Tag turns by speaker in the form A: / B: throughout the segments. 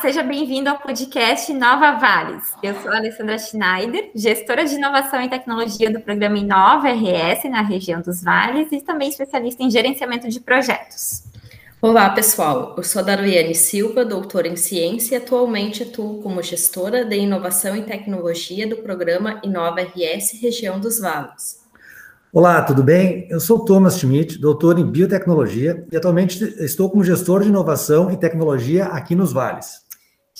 A: Seja bem-vindo ao podcast Nova Vales. Eu sou a Alessandra Schneider, gestora de inovação e tecnologia do programa Inova RS na região dos Vales e também especialista em gerenciamento de projetos.
B: Olá, pessoal. Eu sou a Daruiane Silva, doutora em ciência e atualmente atuo como gestora de inovação e tecnologia do programa Inova RS Região dos Vales.
C: Olá, tudo bem? Eu sou Thomas Schmidt, doutor em biotecnologia e atualmente estou como gestor de inovação e tecnologia aqui nos Vales.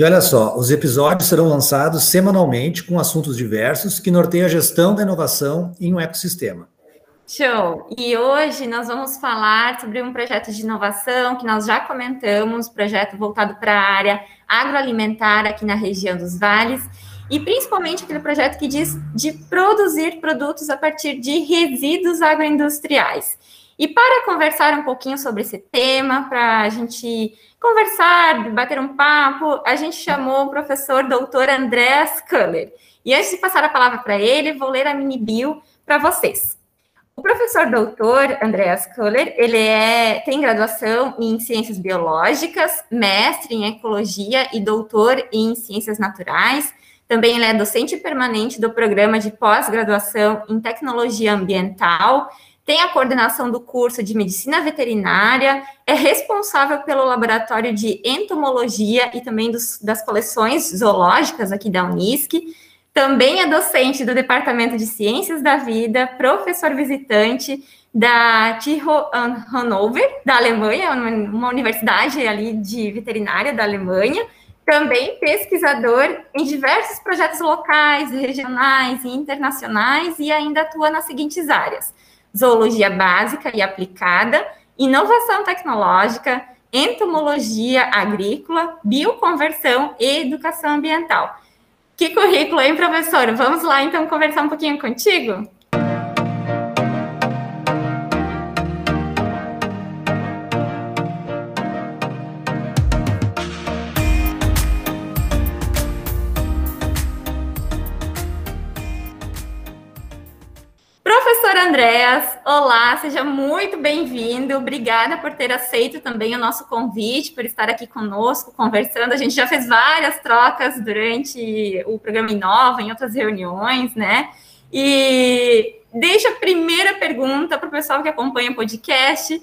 C: E olha só, os episódios serão lançados semanalmente com assuntos diversos que norteiam a gestão da inovação em um ecossistema.
A: Show! E hoje nós vamos falar sobre um projeto de inovação que nós já comentamos, projeto voltado para a área agroalimentar aqui na região dos vales, e principalmente aquele projeto que diz de produzir produtos a partir de resíduos agroindustriais. E para conversar um pouquinho sobre esse tema, para a gente conversar, bater um papo, a gente chamou o professor doutor Andreas Kuller. E antes de passar a palavra para ele, vou ler a mini bio para vocês. O professor doutor Andreas Kuller, ele é, tem graduação em Ciências Biológicas, mestre em Ecologia e doutor em Ciências Naturais. Também ele é docente permanente do programa de pós-graduação em Tecnologia Ambiental, tem a coordenação do curso de Medicina Veterinária, é responsável pelo laboratório de entomologia e também dos, das coleções zoológicas aqui da Unisc, também é docente do Departamento de Ciências da Vida, professor visitante da TU Hannover, da Alemanha, uma universidade ali de veterinária da Alemanha. Também pesquisador em diversos projetos locais, regionais e internacionais e ainda atua nas seguintes áreas: zoologia básica e aplicada, inovação tecnológica, entomologia agrícola, bioconversão e educação ambiental. Que currículo, hein, professor? Vamos lá, então, conversar um pouquinho contigo? Professor Andréas, olá, seja muito bem-vindo. Obrigada por ter aceito também o nosso convite, por estar aqui conosco conversando. A gente já fez várias trocas durante o programa Inova, em outras reuniões, né? E deixa a primeira pergunta para o pessoal que acompanha o podcast.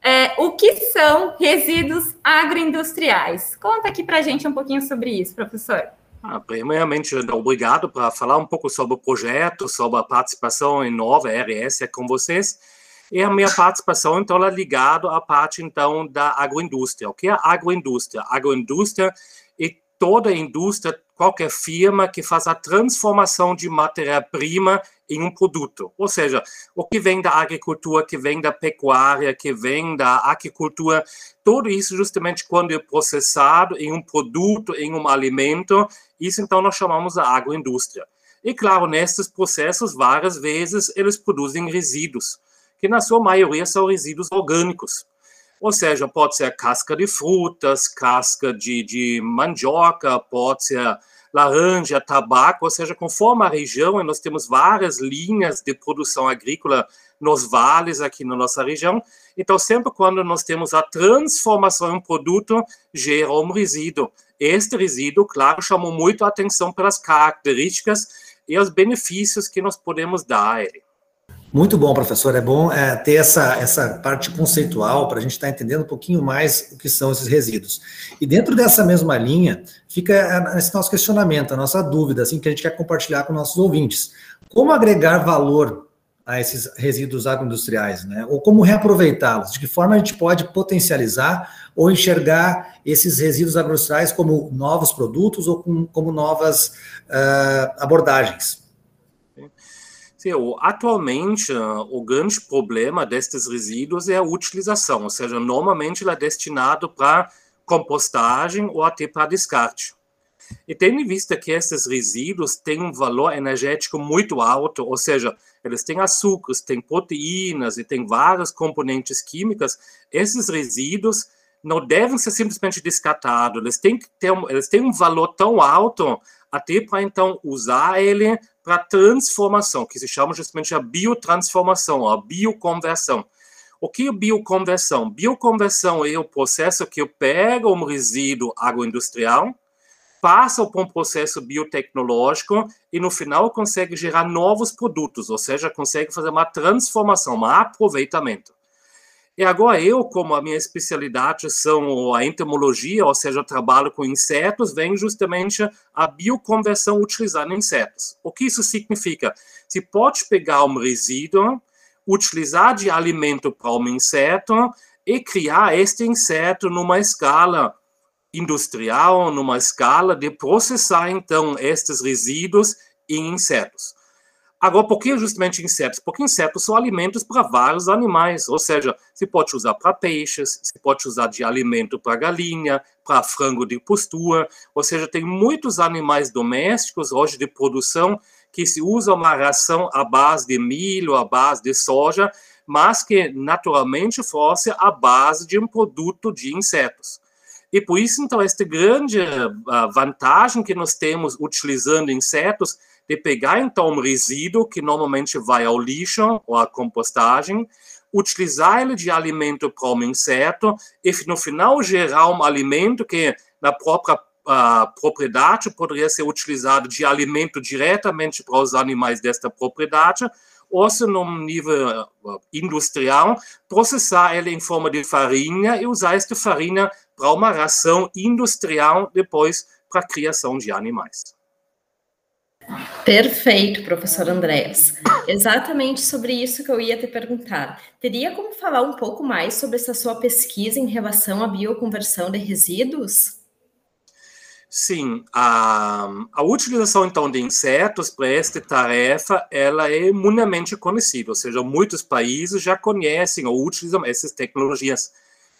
A: É, o que são resíduos agroindustriais? Conta aqui para a gente um pouquinho sobre isso, professor.
D: Primeiramente, obrigado por falar um pouco sobre o projeto, sobre a participação em Nova RS com vocês. E a minha participação, então, é ligada à parte, então, da agroindústria. O que é agroindústria? Agroindústria é toda a indústria, qualquer firma que faz a transformação de matéria-prima em um produto. Ou seja, o que vem da agricultura, que vem da pecuária, que vem da aquicultura, tudo isso justamente quando é processado em um produto, em um alimento, isso então nós chamamos de agroindústria. E claro, nesses processos, várias vezes, eles produzem resíduos, que na sua maioria são resíduos orgânicos. Ou seja, pode ser casca de frutas, casca de, de mandioca, pode ser laranja, tabaco, ou seja, conforme a região, nós temos várias linhas de produção agrícola nos vales aqui na nossa região. Então, sempre quando nós temos a transformação em um produto, gera um resíduo. Este resíduo, claro, chamou muito a atenção pelas características e os benefícios que nós podemos dar a ele.
C: Muito bom, professor. É bom é, ter essa, essa parte conceitual para a gente estar tá entendendo um pouquinho mais o que são esses resíduos. E dentro dessa mesma linha, fica esse nosso questionamento, a nossa dúvida, assim, que a gente quer compartilhar com nossos ouvintes. Como agregar valor a esses resíduos agroindustriais, né? Ou como reaproveitá-los? De que forma a gente pode potencializar ou enxergar esses resíduos agroindustriais como novos produtos ou com, como novas uh, abordagens?
D: Atualmente, o grande problema destes resíduos é a utilização, ou seja, normalmente ele é destinado para compostagem ou até para descarte. E tendo em vista que esses resíduos têm um valor energético muito alto, ou seja, eles têm açúcares, têm proteínas e têm várias componentes químicas, esses resíduos não devem ser simplesmente descartados, eles têm, que ter, eles têm um valor tão alto até para então usar ele para transformação, que se chama justamente a biotransformação, a bioconversão. O que é bioconversão? Bioconversão é o processo que eu pego um resíduo agroindustrial, passa por um processo biotecnológico e no final consegue gerar novos produtos, ou seja, consegue fazer uma transformação, um aproveitamento. E agora eu, como a minha especialidade são a entomologia, ou seja, trabalho com insetos, vem justamente a bioconversão utilizando insetos. O que isso significa? Se pode pegar um resíduo, utilizar de alimento para um inseto e criar este inseto numa escala industrial, numa escala de processar então estes resíduos em insetos. Agora, por que justamente insetos? Porque insetos são alimentos para vários animais, ou seja, se pode usar para peixes, se pode usar de alimento para galinha, para frango de postura, ou seja, tem muitos animais domésticos hoje de produção que se usa uma ração à base de milho, à base de soja, mas que naturalmente fosse a base de um produto de insetos. E por isso, então, esta grande uh, vantagem que nós temos utilizando insetos de pegar então um resíduo que normalmente vai ao lixo ou à compostagem, utilizar ele de alimento para um inseto e no final gerar um alimento que na própria uh, propriedade poderia ser utilizado de alimento diretamente para os animais desta propriedade ou se num nível uh, industrial processar ele em forma de farinha e usar esta farinha para uma ração industrial depois para a criação de animais.
B: Perfeito, professor Andréas. Exatamente sobre isso que eu ia te perguntar. Teria como falar um pouco mais sobre essa sua pesquisa em relação à bioconversão de resíduos?
D: Sim, a, a utilização então de insetos para esta tarefa, ela é mundialmente conhecida, ou seja, muitos países já conhecem ou utilizam essas tecnologias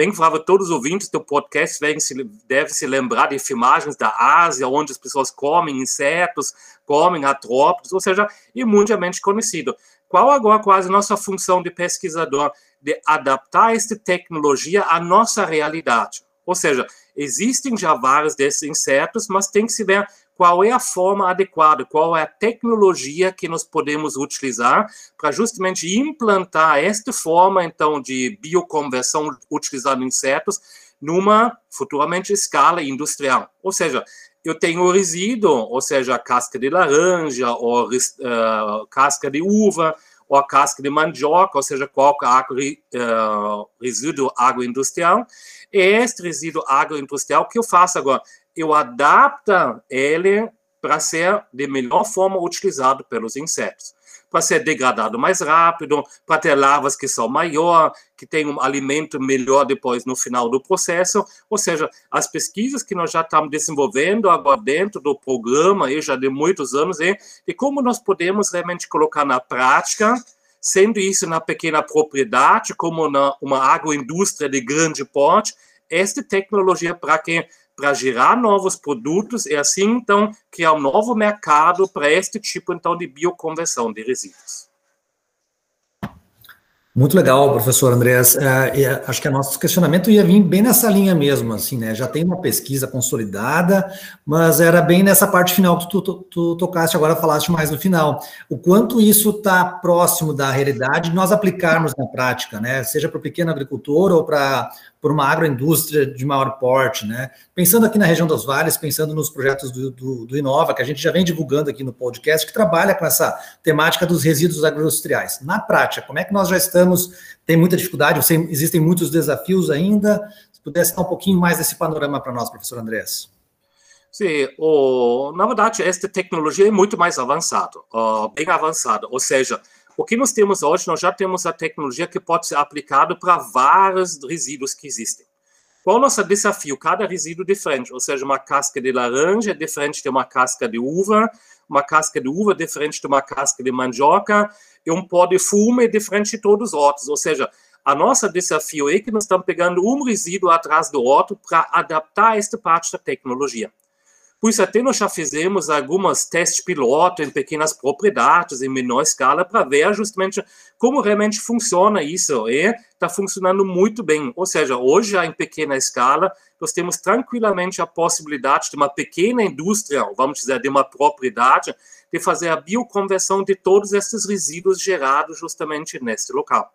D: bem provável todos os ouvintes do podcast devem se, devem se lembrar de filmagens da Ásia, onde as pessoas comem insetos, comem artrópodes, ou seja, é mundialmente conhecido. Qual agora quase nossa função de pesquisador? De adaptar esta tecnologia à nossa realidade. Ou seja, existem já vários desses insetos, mas tem que se ver qual é a forma adequada, qual é a tecnologia que nós podemos utilizar para justamente implantar esta forma, então, de bioconversão utilizando insetos numa, futuramente, escala industrial. Ou seja, eu tenho resíduo, ou seja, casca de laranja, ou uh, casca de uva, ou casca de mandioca, ou seja, qualquer uh, resíduo agroindustrial. E este resíduo agroindustrial, que eu faço agora? Eu adapto ele para ser de melhor forma utilizado pelos insetos. Para ser degradado mais rápido, para ter larvas que são maior, que tem um alimento melhor depois no final do processo. Ou seja, as pesquisas que nós já estamos desenvolvendo agora dentro do programa, e já de muitos anos, é de como nós podemos realmente colocar na prática sendo isso na pequena propriedade, como na uma agroindústria de grande porte, esta tecnologia para que para gerar novos produtos e assim então criar um novo mercado para este tipo então de bioconversão de resíduos.
C: Muito legal, professor Andrés. É, acho que o nosso questionamento ia vir bem nessa linha mesmo, assim, né? Já tem uma pesquisa consolidada, mas era bem nessa parte final que tu, tu, tu tocaste agora, falaste mais no final. O quanto isso está próximo da realidade, nós aplicarmos na prática, né? Seja para o pequeno agricultor ou para por uma agroindústria de maior porte, né? Pensando aqui na região dos vales, pensando nos projetos do, do, do, Inova, que a gente já vem divulgando aqui no podcast, que trabalha com essa temática dos resíduos agroindustriais. Na prática, como é que nós já estamos? Tem muita dificuldade, existem muitos desafios ainda. Se pudesse dar um pouquinho mais desse panorama para nós, professor Andrés.
D: Sim, o, na verdade, esta tecnologia é muito mais avançada, bem avançada, ou seja, o que nós temos hoje, nós já temos a tecnologia que pode ser aplicada para vários resíduos que existem. Qual o nosso desafio? Cada resíduo é diferente, ou seja, uma casca de laranja é diferente de uma casca de uva, uma casca de uva é diferente de uma casca de mandioca, e um pó de fumo é diferente de todos os outros. Ou seja, a nosso desafio é que nós estamos pegando um resíduo atrás do outro para adaptar esta parte da tecnologia. Por isso, até nós já fizemos algumas testes piloto em pequenas propriedades, em menor escala, para ver justamente como realmente funciona isso. E está funcionando muito bem. Ou seja, hoje, já em pequena escala, nós temos tranquilamente a possibilidade de uma pequena indústria, vamos dizer, de uma propriedade, de fazer a bioconversão de todos esses resíduos gerados justamente neste local.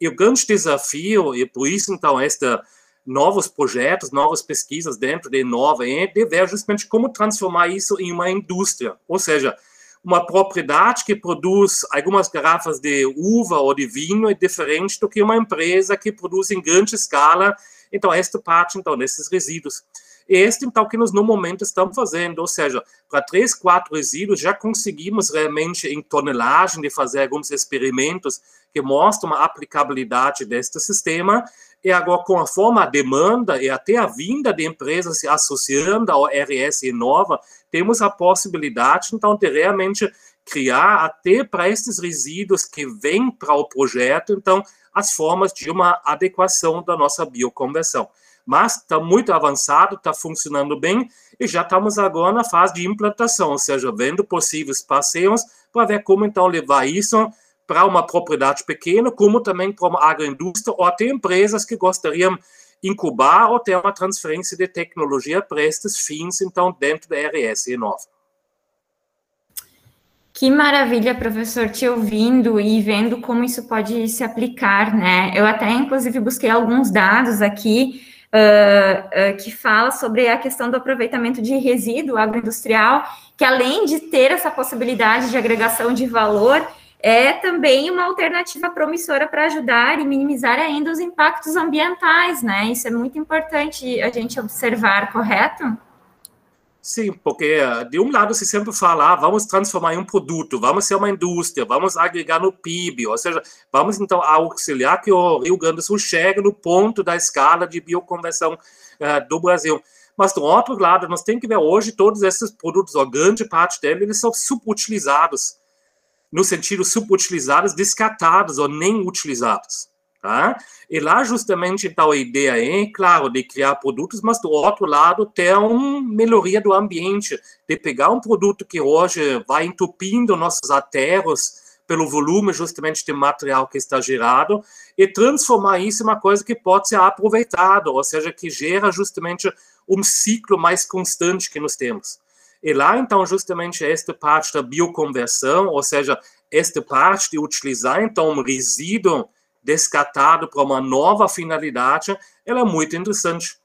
D: E o grande desafio, e por isso, então, esta novos projetos, novas pesquisas dentro de Inova e ver justamente como transformar isso em uma indústria, ou seja, uma propriedade que produz algumas garrafas de uva ou de vinho é diferente do que uma empresa que produz em grande escala, então esta parte então desses resíduos. Este, então, que nós no momento estamos fazendo, ou seja, para três, quatro resíduos, já conseguimos realmente, em tonelagem, de fazer alguns experimentos que mostram a aplicabilidade deste sistema, e agora, com a demanda e até a vinda de empresas se associando ao RS Inova, temos a possibilidade, então, de realmente criar até para esses resíduos que vêm para o projeto, então, as formas de uma adequação da nossa bioconversão. Mas está muito avançado, está funcionando bem e já estamos agora na fase de implantação, ou seja, vendo possíveis passeios para ver como então levar isso para uma propriedade pequena, como também para uma agroindústria ou até empresas que gostariam incubar ou ter uma transferência de tecnologia para estes fins, então, dentro da RS Inova.
A: Que maravilha, professor, te ouvindo e vendo como isso pode se aplicar, né? Eu até, inclusive, busquei alguns dados aqui uh, uh, que fala sobre a questão do aproveitamento de resíduo agroindustrial, que além de ter essa possibilidade de agregação de valor, é também uma alternativa promissora para ajudar e minimizar ainda os impactos ambientais, né? Isso é muito importante a gente observar, correto?
D: Sim, porque de um lado se sempre fala, ah, vamos transformar em um produto, vamos ser uma indústria, vamos agregar no PIB, ou seja, vamos então auxiliar que o Rio Grande do Sul chegue no ponto da escala de bioconversão uh, do Brasil. Mas do outro lado, nós temos que ver hoje todos esses produtos, ou grande parte deles, eles são subutilizados no sentido subutilizados, descartados ou nem utilizados. Tá? E lá justamente então a ideia é, claro, de criar produtos, mas do outro lado ter uma melhoria do ambiente, de pegar um produto que hoje vai entupindo nossos aterros pelo volume justamente de material que está gerado e transformar isso em uma coisa que pode ser aproveitada, ou seja, que gera justamente um ciclo mais constante que nós temos. E lá, então, justamente esta parte da bioconversão, ou seja, esta parte de utilizar, então, um resíduo descartado para uma nova finalidade, ela é muito interessante.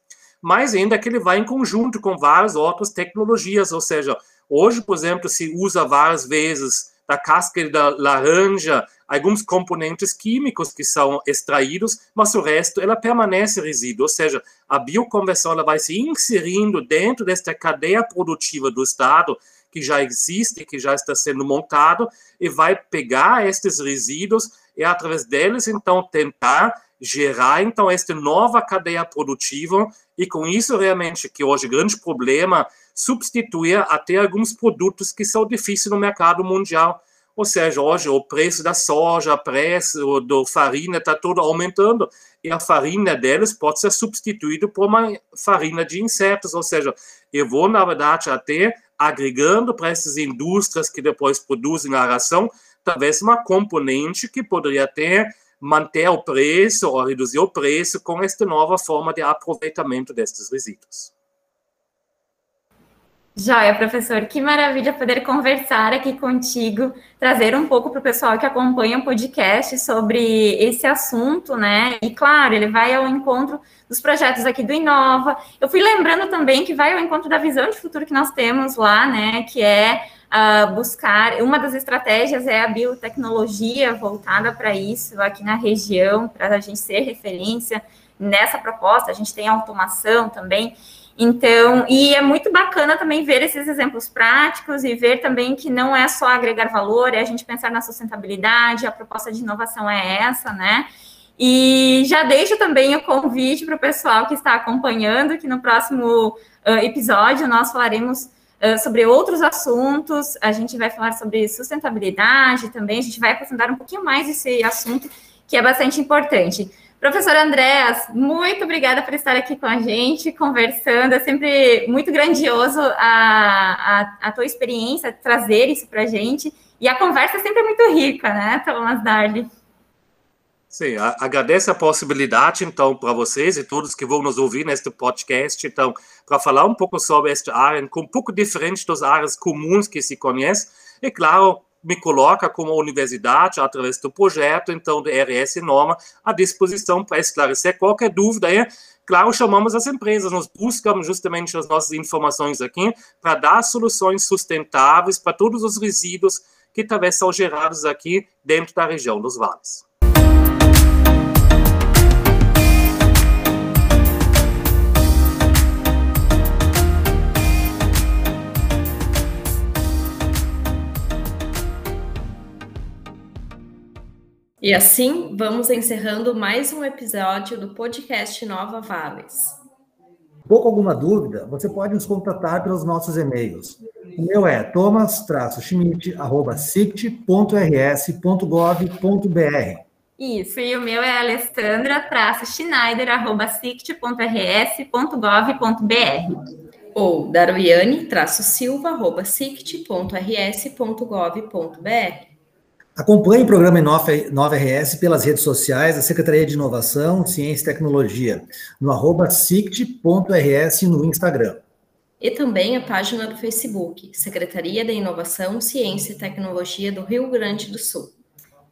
D: Mas ainda que ele vai em conjunto com várias outras tecnologias, ou seja, hoje, por exemplo, se usa várias vezes da casca da laranja, alguns componentes químicos que são extraídos, mas o resto ela permanece resíduo, ou seja, a bioconversão ela vai se inserindo dentro desta cadeia produtiva do Estado que já existe, que já está sendo montado, e vai pegar estes resíduos e através deles então tentar gerar então esta nova cadeia produtiva e com isso realmente que hoje grande problema substituir até alguns produtos que são difíceis no mercado mundial. Ou seja, hoje o preço da soja, o preço da farinha está todo aumentando e a farinha deles pode ser substituída por uma farinha de insetos. Ou seja, eu vou, na verdade, até agregando para essas indústrias que depois produzem a ração, talvez uma componente que poderia até manter o preço ou reduzir o preço com esta nova forma de aproveitamento destes resíduos.
A: Joia, professor, que maravilha poder conversar aqui contigo, trazer um pouco para o pessoal que acompanha o podcast sobre esse assunto, né? E claro, ele vai ao encontro dos projetos aqui do Inova. Eu fui lembrando também que vai ao encontro da visão de futuro que nós temos lá, né? Que é uh, buscar, uma das estratégias é a biotecnologia voltada para isso aqui na região, para a gente ser referência nessa proposta. A gente tem automação também. Então, e é muito bacana também ver esses exemplos práticos e ver também que não é só agregar valor, é a gente pensar na sustentabilidade, a proposta de inovação é essa, né? E já deixo também o convite para o pessoal que está acompanhando, que no próximo uh, episódio nós falaremos uh, sobre outros assuntos, a gente vai falar sobre sustentabilidade também, a gente vai aprofundar um pouquinho mais esse assunto que é bastante importante. Professor Andréas, muito obrigada por estar aqui com a gente, conversando. É sempre muito grandioso a, a, a tua experiência, trazer isso para a gente. E a conversa é sempre muito rica, né, Thomas Darley?
D: Sim, agradeço a possibilidade, então, para vocês e todos que vão nos ouvir neste podcast, então, para falar um pouco sobre esta área, um pouco diferente das áreas comuns que se conhece, e, claro, me coloca como universidade, através do projeto, então, do RS Norma, à disposição para esclarecer qualquer dúvida. E, claro, chamamos as empresas, nós buscamos justamente as nossas informações aqui para dar soluções sustentáveis para todos os resíduos que talvez são gerados aqui dentro da região dos vales.
B: E assim vamos encerrando mais um episódio do podcast Nova Vales.
C: Pouco alguma dúvida, você pode nos contatar pelos nossos e-mails. O meu é thomas-schmidt.sict.rs.gov.br.
A: Isso, e o meu é alessandra-schneider.sict.rs.gov.br.
B: Ou daruiane-silva.sict.rs.gov.br.
C: Acompanhe o programa Nova RS pelas redes sociais da Secretaria de Inovação, Ciência e Tecnologia, no arroba sict.rs no Instagram.
B: E também a página do Facebook, Secretaria de Inovação, Ciência e Tecnologia do Rio Grande do Sul.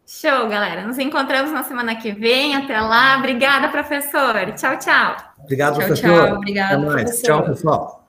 A: Show, galera. Nos encontramos na semana que vem. Até lá. Obrigada, professor. Tchau, tchau.
C: Obrigado,
B: tchau,
C: professor.
B: Tchau, obrigado,
C: Até mais. Professor. Tchau, pessoal.